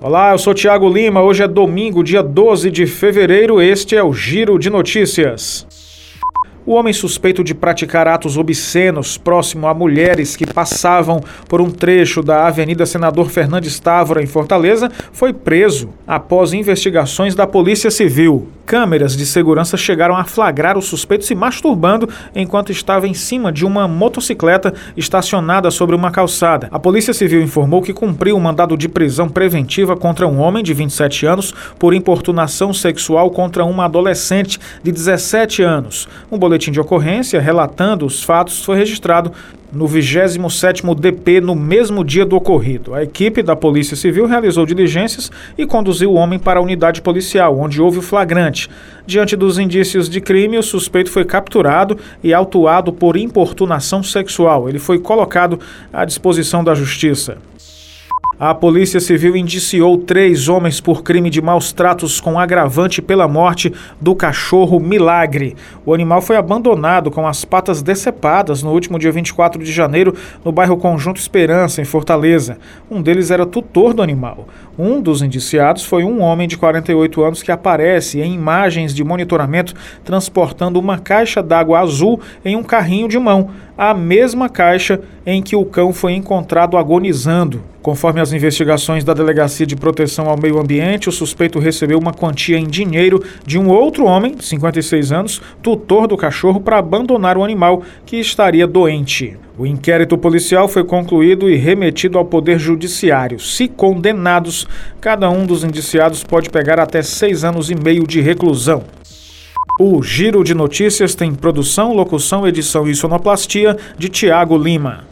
Olá, eu sou Tiago Lima. Hoje é domingo, dia 12 de fevereiro. Este é o Giro de Notícias. O homem suspeito de praticar atos obscenos próximo a mulheres que passavam por um trecho da Avenida Senador Fernandes Távora, em Fortaleza, foi preso após investigações da Polícia Civil. Câmeras de segurança chegaram a flagrar o suspeito se masturbando enquanto estava em cima de uma motocicleta estacionada sobre uma calçada. A Polícia Civil informou que cumpriu um mandado de prisão preventiva contra um homem de 27 anos por importunação sexual contra uma adolescente de 17 anos. Um boletim de ocorrência relatando os fatos foi registrado no 27º DP no mesmo dia do ocorrido. A equipe da Polícia Civil realizou diligências e conduziu o homem para a unidade policial, onde houve o flagrante. Diante dos indícios de crime, o suspeito foi capturado e autuado por importunação sexual. Ele foi colocado à disposição da Justiça. A Polícia Civil indiciou três homens por crime de maus tratos com agravante pela morte do cachorro Milagre. O animal foi abandonado com as patas decepadas no último dia 24 de janeiro no bairro Conjunto Esperança, em Fortaleza. Um deles era tutor do animal. Um dos indiciados foi um homem de 48 anos que aparece em imagens de monitoramento transportando uma caixa d'água azul em um carrinho de mão, a mesma caixa em que o cão foi encontrado agonizando. Conforme as investigações da Delegacia de Proteção ao Meio Ambiente, o suspeito recebeu uma quantia em dinheiro de um outro homem, de 56 anos, tutor do cachorro, para abandonar o animal que estaria doente. O inquérito policial foi concluído e remetido ao Poder Judiciário. Se condenados, cada um dos indiciados pode pegar até seis anos e meio de reclusão. O Giro de Notícias tem produção, locução, edição e sonoplastia de Tiago Lima.